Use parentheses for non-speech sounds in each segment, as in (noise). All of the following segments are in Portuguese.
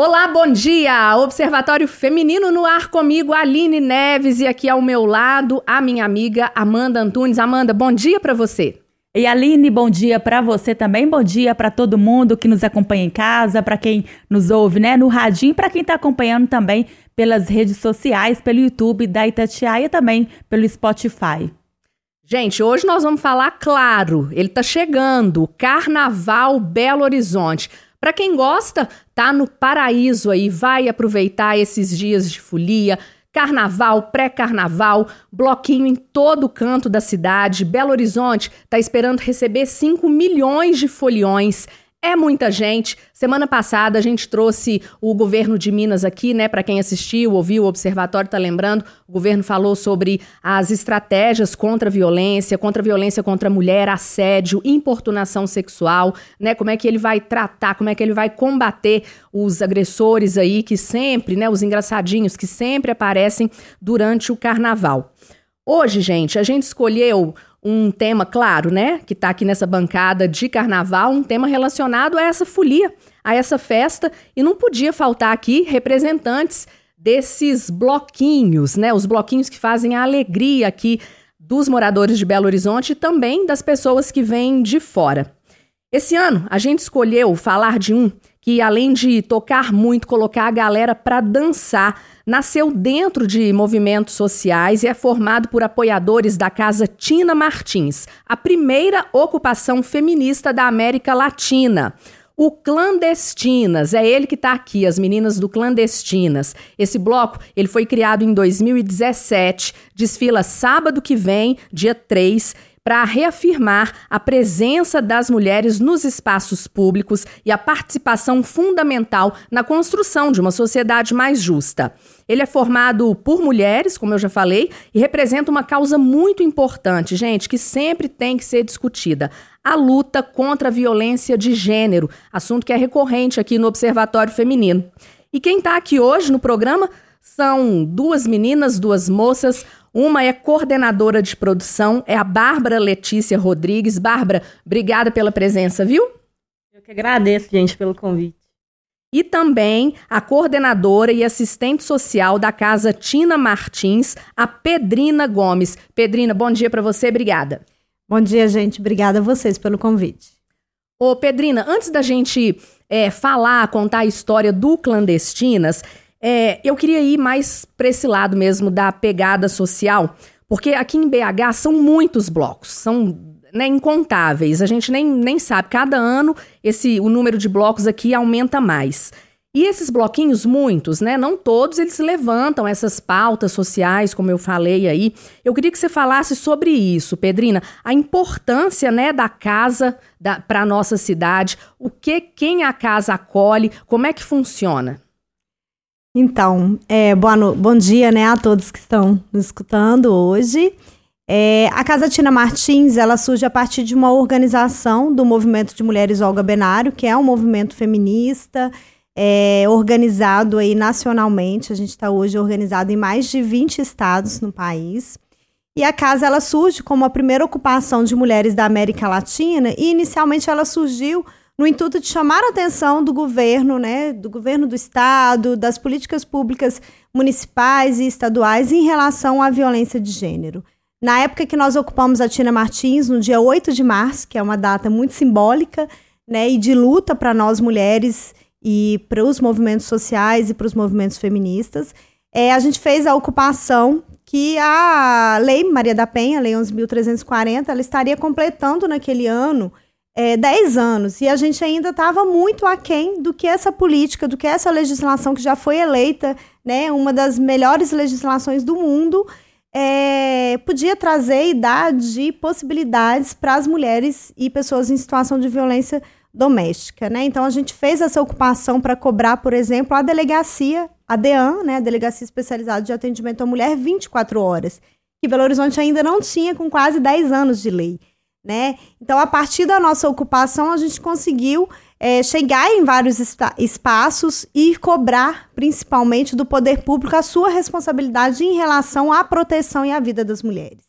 Olá, bom dia! Observatório Feminino no ar comigo, Aline Neves, e aqui ao meu lado a minha amiga Amanda Antunes. Amanda, bom dia para você. E Aline, bom dia para você também, bom dia para todo mundo que nos acompanha em casa, para quem nos ouve, né, no radinho, para quem está acompanhando também pelas redes sociais, pelo YouTube da Itatiaia e também pelo Spotify. Gente, hoje nós vamos falar claro, ele está chegando, Carnaval Belo Horizonte. Para quem gosta, tá no paraíso aí, vai aproveitar esses dias de folia, carnaval, pré-carnaval, bloquinho em todo canto da cidade. Belo Horizonte tá esperando receber 5 milhões de foliões. É muita gente. Semana passada a gente trouxe o governo de Minas aqui, né? Para quem assistiu, ouviu, o observatório tá lembrando. O governo falou sobre as estratégias contra a violência, contra a violência contra a mulher, assédio, importunação sexual, né? Como é que ele vai tratar, como é que ele vai combater os agressores aí que sempre, né? Os engraçadinhos que sempre aparecem durante o carnaval. Hoje, gente, a gente escolheu um tema, claro, né, que está aqui nessa bancada de carnaval, um tema relacionado a essa folia, a essa festa, e não podia faltar aqui representantes desses bloquinhos, né, os bloquinhos que fazem a alegria aqui dos moradores de Belo Horizonte e também das pessoas que vêm de fora. Esse ano a gente escolheu falar de um que além de tocar muito, colocar a galera para dançar, nasceu dentro de movimentos sociais e é formado por apoiadores da Casa Tina Martins, a primeira ocupação feminista da América Latina. O Clandestinas, é ele que está aqui, as meninas do Clandestinas. Esse bloco, ele foi criado em 2017, desfila sábado que vem, dia 3, para reafirmar a presença das mulheres nos espaços públicos e a participação fundamental na construção de uma sociedade mais justa. Ele é formado por mulheres, como eu já falei, e representa uma causa muito importante, gente, que sempre tem que ser discutida: a luta contra a violência de gênero, assunto que é recorrente aqui no Observatório Feminino. E quem está aqui hoje no programa são duas meninas, duas moças. Uma é coordenadora de produção, é a Bárbara Letícia Rodrigues. Bárbara, obrigada pela presença, viu? Eu que agradeço, gente, pelo convite. E também a coordenadora e assistente social da Casa Tina Martins, a Pedrina Gomes. Pedrina, bom dia para você, obrigada. Bom dia, gente. Obrigada a vocês pelo convite. Ô, Pedrina, antes da gente é, falar, contar a história do Clandestinas, é, eu queria ir mais para esse lado mesmo da pegada social, porque aqui em BH são muitos blocos, são né, incontáveis. A gente nem, nem sabe. Cada ano esse o número de blocos aqui aumenta mais. E esses bloquinhos, muitos, né? Não todos, eles levantam essas pautas sociais, como eu falei aí. Eu queria que você falasse sobre isso, Pedrina, a importância, né, da casa para nossa cidade, o que quem a casa acolhe, como é que funciona. Então, é, boa no... bom dia né, a todos que estão nos escutando hoje. É, a Casa Tina Martins ela surge a partir de uma organização do movimento de mulheres Olga Benário, que é um movimento feminista é, organizado aí nacionalmente. A gente está hoje organizado em mais de 20 estados no país. E a casa ela surge como a primeira ocupação de mulheres da América Latina e inicialmente ela surgiu no intuito de chamar a atenção do governo, né, do governo do estado, das políticas públicas municipais e estaduais em relação à violência de gênero. Na época que nós ocupamos a Tina Martins, no dia 8 de março, que é uma data muito simbólica, né, e de luta para nós mulheres e para os movimentos sociais e para os movimentos feministas, é, a gente fez a ocupação que a Lei Maria da Penha, Lei 11.340, ela estaria completando naquele ano é, 10 anos e a gente ainda estava muito aquém do que essa política, do que essa legislação que já foi eleita, né, uma das melhores legislações do mundo, é, podia trazer e dar de possibilidades para as mulheres e pessoas em situação de violência doméstica. Né? Então a gente fez essa ocupação para cobrar, por exemplo, a delegacia, a DEAN, né, a Delegacia Especializada de Atendimento à Mulher, 24 horas, que Belo Horizonte ainda não tinha com quase 10 anos de lei né? Então, a partir da nossa ocupação, a gente conseguiu é, chegar em vários espaços e cobrar, principalmente, do poder público a sua responsabilidade em relação à proteção e à vida das mulheres.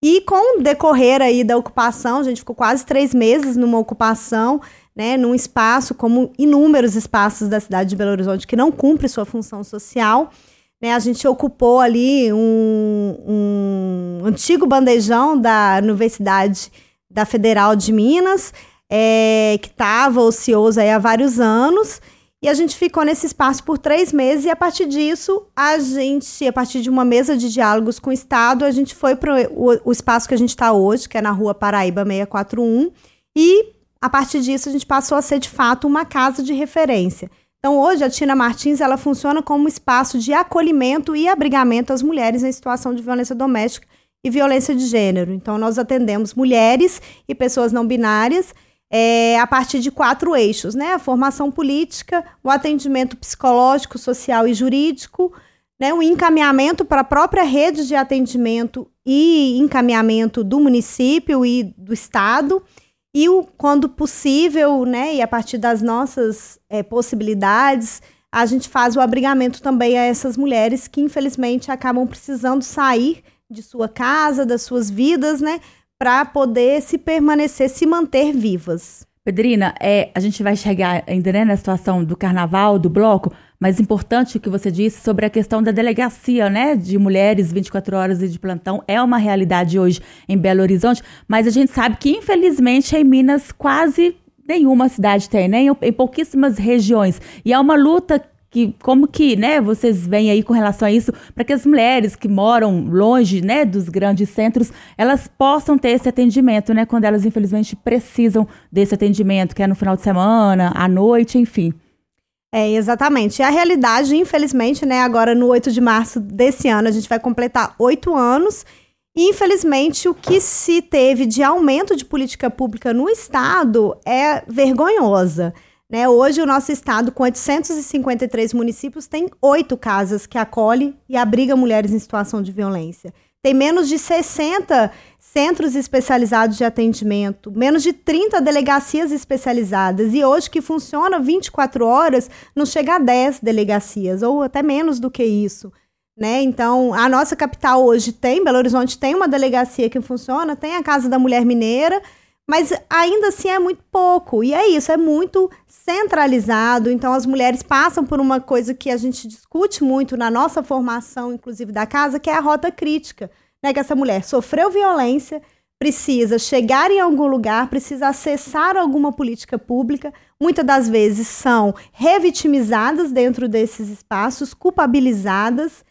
E com o decorrer aí da ocupação, a gente ficou quase três meses numa ocupação, né, num espaço como inúmeros espaços da cidade de Belo Horizonte que não cumpre sua função social. Né, a gente ocupou ali um, um antigo bandejão da Universidade da Federal de Minas, é, que estava ocioso há vários anos, e a gente ficou nesse espaço por três meses, e a partir disso, a gente, a partir de uma mesa de diálogos com o Estado, a gente foi para o, o espaço que a gente está hoje, que é na rua Paraíba 641, e a partir disso a gente passou a ser de fato uma casa de referência. Então, hoje, a Tina Martins ela funciona como espaço de acolhimento e abrigamento às mulheres em situação de violência doméstica e violência de gênero. Então, nós atendemos mulheres e pessoas não binárias é, a partir de quatro eixos, né? A formação política, o atendimento psicológico, social e jurídico, né? o encaminhamento para a própria rede de atendimento e encaminhamento do município e do estado, e o, quando possível, né? E a partir das nossas é, possibilidades, a gente faz o abrigamento também a essas mulheres que, infelizmente, acabam precisando sair de sua casa, das suas vidas, né? para poder se permanecer, se manter vivas. Pedrina, é, a gente vai chegar ainda né, na situação do carnaval, do bloco, mas importante o que você disse sobre a questão da delegacia, né, de mulheres 24 horas e de plantão, é uma realidade hoje em Belo Horizonte, mas a gente sabe que infelizmente em Minas quase nenhuma cidade tem, né, em pouquíssimas regiões, e é uma luta que como que, né, vocês veem aí com relação a isso, para que as mulheres que moram longe, né, dos grandes centros, elas possam ter esse atendimento, né, quando elas infelizmente precisam desse atendimento, que é no final de semana, à noite, enfim. É, exatamente. E a realidade, infelizmente, né, agora no 8 de março desse ano, a gente vai completar oito anos. E, infelizmente, o que se teve de aumento de política pública no Estado é vergonhosa. Né? Hoje, o nosso estado, com 853 municípios, tem oito casas que acolhe e abriga mulheres em situação de violência. Tem menos de 60 centros especializados de atendimento, menos de 30 delegacias especializadas. E hoje, que funciona 24 horas, não chega a 10 delegacias, ou até menos do que isso. Né? Então, a nossa capital hoje tem, Belo Horizonte tem uma delegacia que funciona, tem a Casa da Mulher Mineira, mas ainda assim é muito pouco. E é isso, é muito centralizado. Então as mulheres passam por uma coisa que a gente discute muito na nossa formação, inclusive da casa, que é a rota crítica. Né? Que essa mulher sofreu violência, precisa chegar em algum lugar, precisa acessar alguma política pública. Muitas das vezes são revitimizadas dentro desses espaços, culpabilizadas.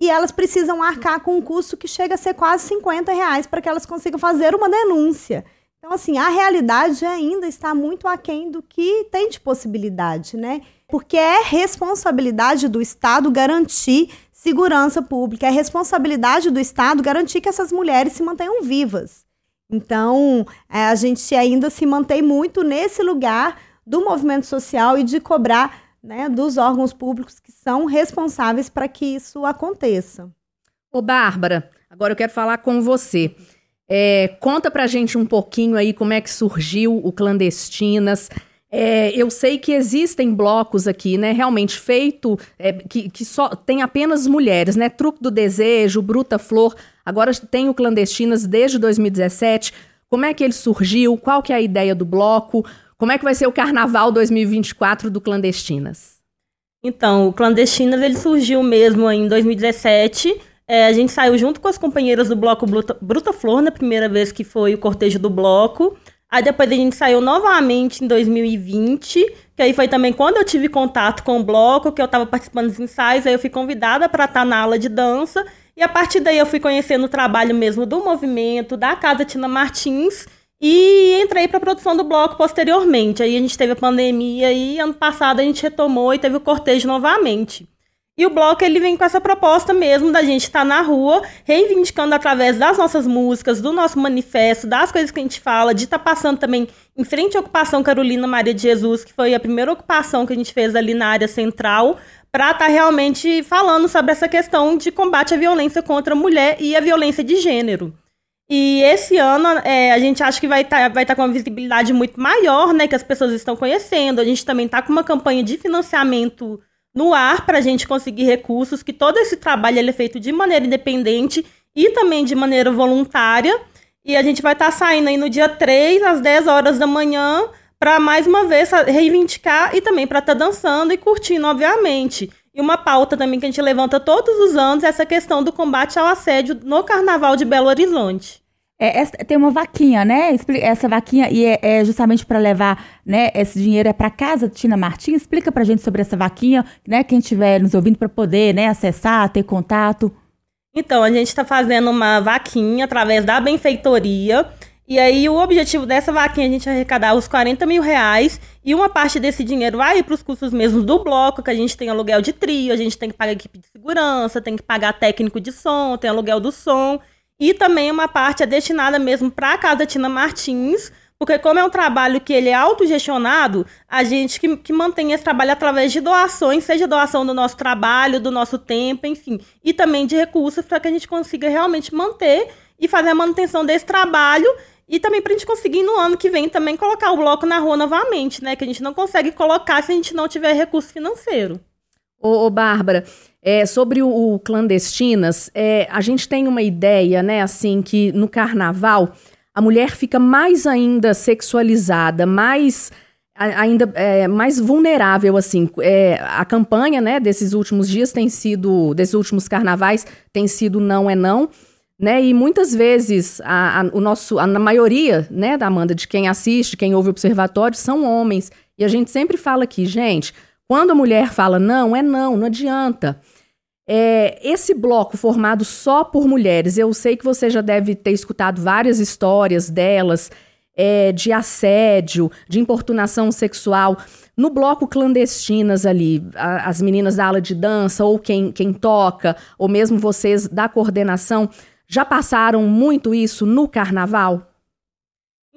E elas precisam arcar com um custo que chega a ser quase 50 reais para que elas consigam fazer uma denúncia. Então, assim, a realidade ainda está muito aquém do que tem de possibilidade, né? Porque é responsabilidade do Estado garantir segurança pública, é responsabilidade do Estado garantir que essas mulheres se mantenham vivas. Então, é, a gente ainda se mantém muito nesse lugar do movimento social e de cobrar né, dos órgãos públicos que são responsáveis para que isso aconteça. Ô, Bárbara, agora eu quero falar com você. É, conta pra gente um pouquinho aí como é que surgiu o Clandestinas. É, eu sei que existem blocos aqui, né? Realmente feito, é, que, que só tem apenas mulheres, né? Truque do Desejo, Bruta Flor. Agora tem o Clandestinas desde 2017. Como é que ele surgiu? Qual que é a ideia do bloco? Como é que vai ser o Carnaval 2024 do Clandestinas? Então, o Clandestinas ele surgiu mesmo em 2017 é, a gente saiu junto com as companheiras do bloco Bruta, Bruta Flor, na primeira vez que foi o cortejo do bloco. Aí depois a gente saiu novamente em 2020, que aí foi também quando eu tive contato com o bloco, que eu estava participando dos ensaios, aí eu fui convidada para estar tá na aula de dança. E a partir daí eu fui conhecendo o trabalho mesmo do movimento, da Casa Tina Martins, e entrei para a produção do bloco posteriormente. Aí a gente teve a pandemia e ano passado a gente retomou e teve o cortejo novamente. E o bloco ele vem com essa proposta mesmo da gente estar tá na rua, reivindicando através das nossas músicas, do nosso manifesto, das coisas que a gente fala, de estar tá passando também em frente à ocupação Carolina Maria de Jesus, que foi a primeira ocupação que a gente fez ali na área central, para estar tá realmente falando sobre essa questão de combate à violência contra a mulher e a violência de gênero. E esse ano é, a gente acha que vai estar tá, vai tá com uma visibilidade muito maior, né? Que as pessoas estão conhecendo. A gente também está com uma campanha de financiamento no ar para a gente conseguir recursos, que todo esse trabalho ele é feito de maneira independente e também de maneira voluntária. E a gente vai estar tá saindo aí no dia 3, às 10 horas da manhã, para mais uma vez reivindicar e também para estar tá dançando e curtindo, obviamente. E uma pauta também que a gente levanta todos os anos é essa questão do combate ao assédio no Carnaval de Belo Horizonte. É, essa, tem uma vaquinha, né? Essa vaquinha e é, é justamente para levar, né? Esse dinheiro é para casa, Tina Martins. Explica para gente sobre essa vaquinha, né? Quem estiver nos ouvindo para poder, né? Acessar, ter contato. Então a gente está fazendo uma vaquinha através da benfeitoria e aí, o objetivo dessa vaquinha é a gente arrecadar os 40 mil reais e uma parte desse dinheiro vai para os custos mesmos do bloco, que a gente tem aluguel de trio, a gente tem que pagar equipe de segurança, tem que pagar técnico de som, tem aluguel do som. E também uma parte é destinada mesmo para a Casa Tina Martins, porque como é um trabalho que ele é autogestionado, a gente que, que mantém esse trabalho através de doações, seja doação do nosso trabalho, do nosso tempo, enfim, e também de recursos para que a gente consiga realmente manter e fazer a manutenção desse trabalho e também para a gente conseguir no ano que vem também colocar o bloco na rua novamente, né? Que a gente não consegue colocar se a gente não tiver recurso financeiro. Ô, ô Bárbara, é, sobre o, o clandestinas, é, a gente tem uma ideia, né, assim, que no carnaval a mulher fica mais ainda sexualizada, mais ainda é, mais vulnerável, assim. É, a campanha, né, desses últimos dias tem sido, desses últimos carnavais, tem sido não é não né? E muitas vezes a, a, o nosso, a, maioria, né, da Amanda, de quem assiste, quem ouve o observatório, são homens. E a gente sempre fala aqui, gente, quando a mulher fala não, é não, não adianta. É, esse bloco formado só por mulheres, eu sei que você já deve ter escutado várias histórias delas, é, de assédio, de importunação sexual. No bloco clandestinas ali, a, as meninas da aula de dança, ou quem, quem toca, ou mesmo vocês da coordenação, já passaram muito isso no carnaval?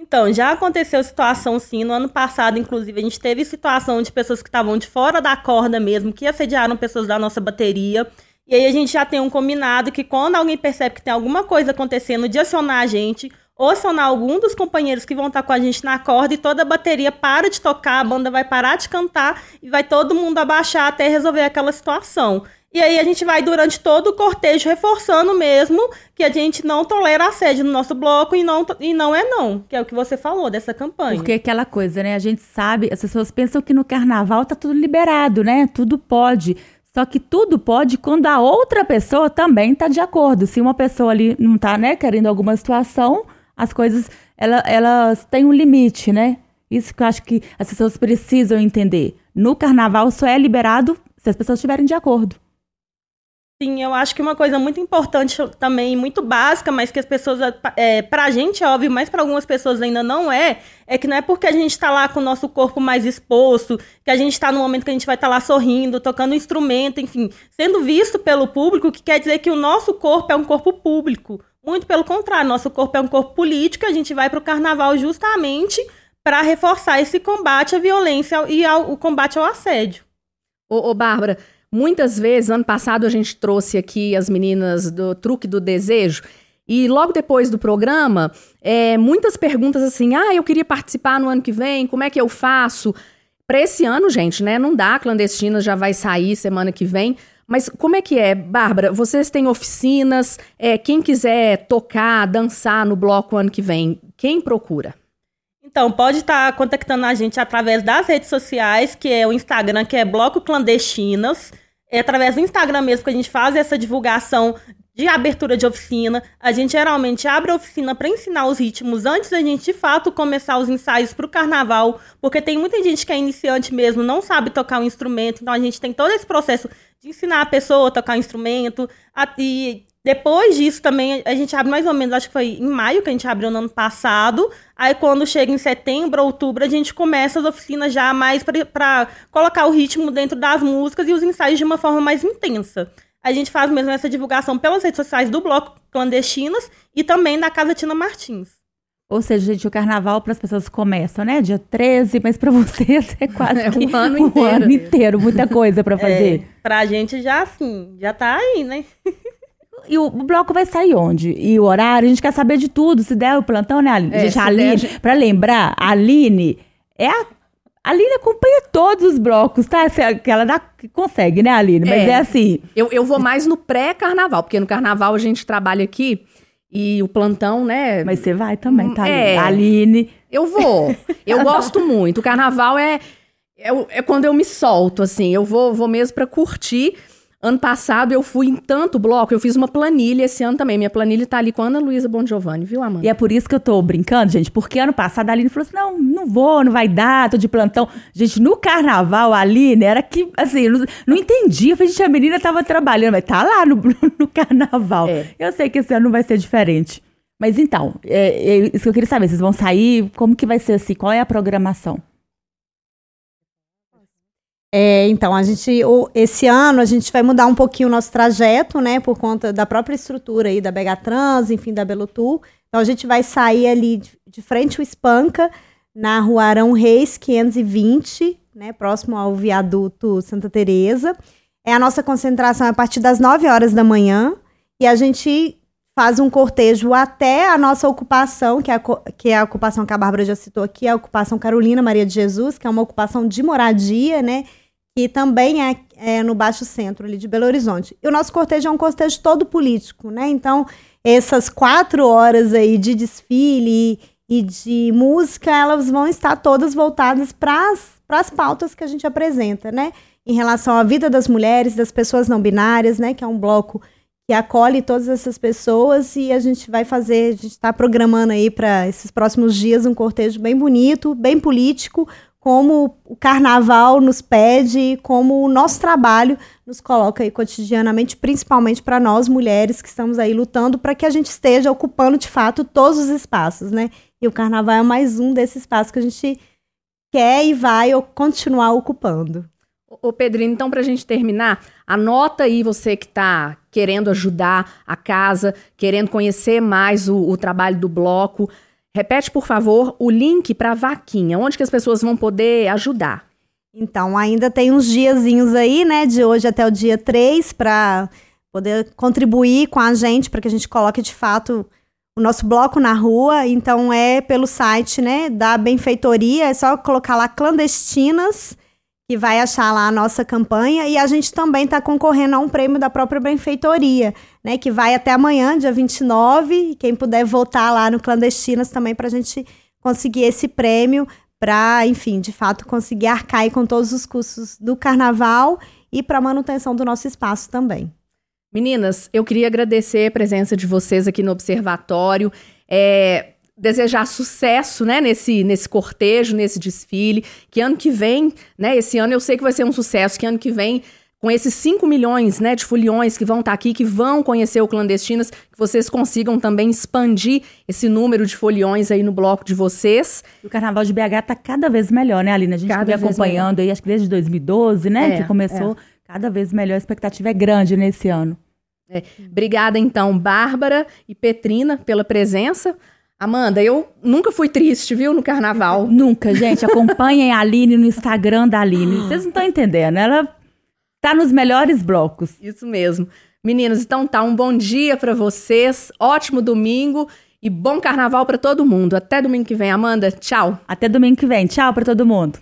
Então, já aconteceu situação sim. No ano passado, inclusive, a gente teve situação de pessoas que estavam de fora da corda mesmo, que assediaram pessoas da nossa bateria. E aí a gente já tem um combinado que quando alguém percebe que tem alguma coisa acontecendo, de acionar a gente, ou acionar algum dos companheiros que vão estar com a gente na corda e toda a bateria para de tocar, a banda vai parar de cantar e vai todo mundo abaixar até resolver aquela situação. E aí a gente vai durante todo o cortejo reforçando mesmo que a gente não tolera assédio no nosso bloco e não, e não é não, que é o que você falou dessa campanha. Porque aquela coisa, né? A gente sabe, as pessoas pensam que no carnaval tá tudo liberado, né? Tudo pode. Só que tudo pode quando a outra pessoa também tá de acordo. Se uma pessoa ali não tá, né, querendo alguma situação, as coisas, ela, elas têm um limite, né? Isso que eu acho que as pessoas precisam entender. No carnaval só é liberado se as pessoas estiverem de acordo. Sim, eu acho que uma coisa muito importante também, muito básica, mas que as pessoas, é, pra gente é óbvio, mas para algumas pessoas ainda não é, é que não é porque a gente tá lá com o nosso corpo mais exposto, que a gente tá no momento que a gente vai estar tá lá sorrindo, tocando um instrumento, enfim, sendo visto pelo público, que quer dizer que o nosso corpo é um corpo público. Muito pelo contrário, nosso corpo é um corpo político, a gente vai para o carnaval justamente para reforçar esse combate à violência e ao, o combate ao assédio. Ô, ô Bárbara, Muitas vezes, ano passado, a gente trouxe aqui as meninas do Truque do Desejo. E logo depois do programa, é, muitas perguntas assim: ah, eu queria participar no ano que vem, como é que eu faço? Para esse ano, gente, né? Não dá, clandestina já vai sair semana que vem. Mas como é que é, Bárbara? Vocês têm oficinas? É, quem quiser tocar, dançar no bloco ano que vem, quem procura? Então, pode estar tá contactando a gente através das redes sociais, que é o Instagram, que é Bloco Clandestinas. É através do Instagram mesmo que a gente faz essa divulgação de abertura de oficina. A gente geralmente abre a oficina para ensinar os ritmos antes da gente, de fato, começar os ensaios para o carnaval, porque tem muita gente que é iniciante mesmo, não sabe tocar um instrumento, então a gente tem todo esse processo de ensinar a pessoa a tocar um instrumento, a, e depois disso também a gente abre mais ou menos, acho que foi em maio que a gente abriu no ano passado. Aí quando chega em setembro, outubro, a gente começa as oficinas já mais para colocar o ritmo dentro das músicas e os ensaios de uma forma mais intensa. A gente faz mesmo essa divulgação pelas redes sociais do Bloco Clandestinas e também da Casa Tina Martins. Ou seja, gente, o carnaval para as pessoas começa, né? Dia 13, mas para (laughs) vocês é quase é um ano inteiro. Um ano inteiro, muita coisa para fazer. É, para a gente já assim, já tá aí, né? (laughs) E o bloco vai sair onde? E o horário? A gente quer saber de tudo. Se der o plantão, né, Aline? É, gente, a Aline, der, pra lembrar, a Aline é a. A Aline acompanha todos os blocos, tá? Que ela dá, consegue, né, Aline? Mas é, é assim. Eu, eu vou mais no pré-carnaval, porque no carnaval a gente trabalha aqui e o plantão, né? Mas você vai também, tá? É. Aline. Eu vou. Eu gosto muito. O carnaval é, é, é quando eu me solto, assim. Eu vou, vou mesmo pra curtir. Ano passado eu fui em tanto bloco, eu fiz uma planilha esse ano também. Minha planilha tá ali com a Ana Luísa Bon Giovanni, viu, Amanda? E é por isso que eu tô brincando, gente, porque ano passado a Aline falou assim: não, não vou, não vai dar, tô de plantão. Gente, no carnaval, a Aline era que, assim, não, não entendia. Eu falei, gente, a menina tava trabalhando, mas tá lá no, (laughs) no carnaval. É. Eu sei que esse ano não vai ser diferente. Mas então, é, é isso que eu queria saber, vocês vão sair, como que vai ser assim? Qual é a programação? É, então, a gente, o- esse ano a gente vai mudar um pouquinho o nosso trajeto, né, por conta da própria estrutura aí da Bega Trans, enfim, da Belotur. Então, a gente vai sair ali de, de frente ao Espanca, na rua Arão Reis, 520, né, próximo ao viaduto Santa Teresa. É a nossa concentração a partir das 9 horas da manhã e a gente faz um cortejo até a nossa ocupação, que é a, que é a ocupação que a Bárbara já citou aqui, a ocupação Carolina Maria de Jesus, que é uma ocupação de moradia, né? Que também é, é no Baixo Centro ali de Belo Horizonte. E o nosso cortejo é um cortejo todo político, né? Então, essas quatro horas aí de desfile e de música, elas vão estar todas voltadas para as pautas que a gente apresenta, né? Em relação à vida das mulheres, das pessoas não binárias, né? Que é um bloco que acolhe todas essas pessoas e a gente vai fazer, a gente está programando aí para esses próximos dias um cortejo bem bonito, bem político, como o carnaval nos pede, como o nosso trabalho nos coloca aí cotidianamente, principalmente para nós mulheres que estamos aí lutando para que a gente esteja ocupando de fato todos os espaços, né? E o carnaval é mais um desses espaços que a gente quer e vai continuar ocupando. Ô, Pedrino, então, pra gente terminar, anota aí você que tá querendo ajudar a casa, querendo conhecer mais o, o trabalho do bloco. Repete, por favor, o link pra vaquinha, onde que as pessoas vão poder ajudar. Então, ainda tem uns diazinhos aí, né, de hoje até o dia 3, para poder contribuir com a gente, para que a gente coloque de fato o nosso bloco na rua. Então, é pelo site, né, da Benfeitoria, é só colocar lá clandestinas, que vai achar lá a nossa campanha. E a gente também está concorrendo a um prêmio da própria Benfeitoria, né, que vai até amanhã, dia 29. E quem puder votar lá no Clandestinas também, para a gente conseguir esse prêmio para, enfim, de fato conseguir arcar com todos os custos do carnaval e para manutenção do nosso espaço também. Meninas, eu queria agradecer a presença de vocês aqui no Observatório. É, desejar sucesso, né, nesse, nesse cortejo, nesse desfile. Que ano que vem, né, esse ano eu sei que vai ser um sucesso, que ano que vem, com esses 5 milhões, né, de foliões que vão estar aqui, que vão conhecer o Clandestinas, que vocês consigam também expandir esse número de foliões aí no bloco de vocês. O Carnaval de BH tá cada vez melhor, né, Aline? A gente vem acompanhando aí, acho que desde 2012, né, É, que começou. Cada vez melhor, a expectativa é grande nesse ano. Obrigada, então, Bárbara e Petrina, pela presença. Amanda, eu nunca fui triste, viu, no carnaval. (laughs) Nunca, gente. Acompanhem a Aline no Instagram da Aline. Vocês não estão entendendo. Ela tá nos melhores blocos. Isso mesmo. Meninas, então tá, um bom dia pra vocês, ótimo domingo e bom carnaval pra todo mundo. Até domingo que vem, Amanda. Tchau. Até domingo que vem. Tchau pra todo mundo.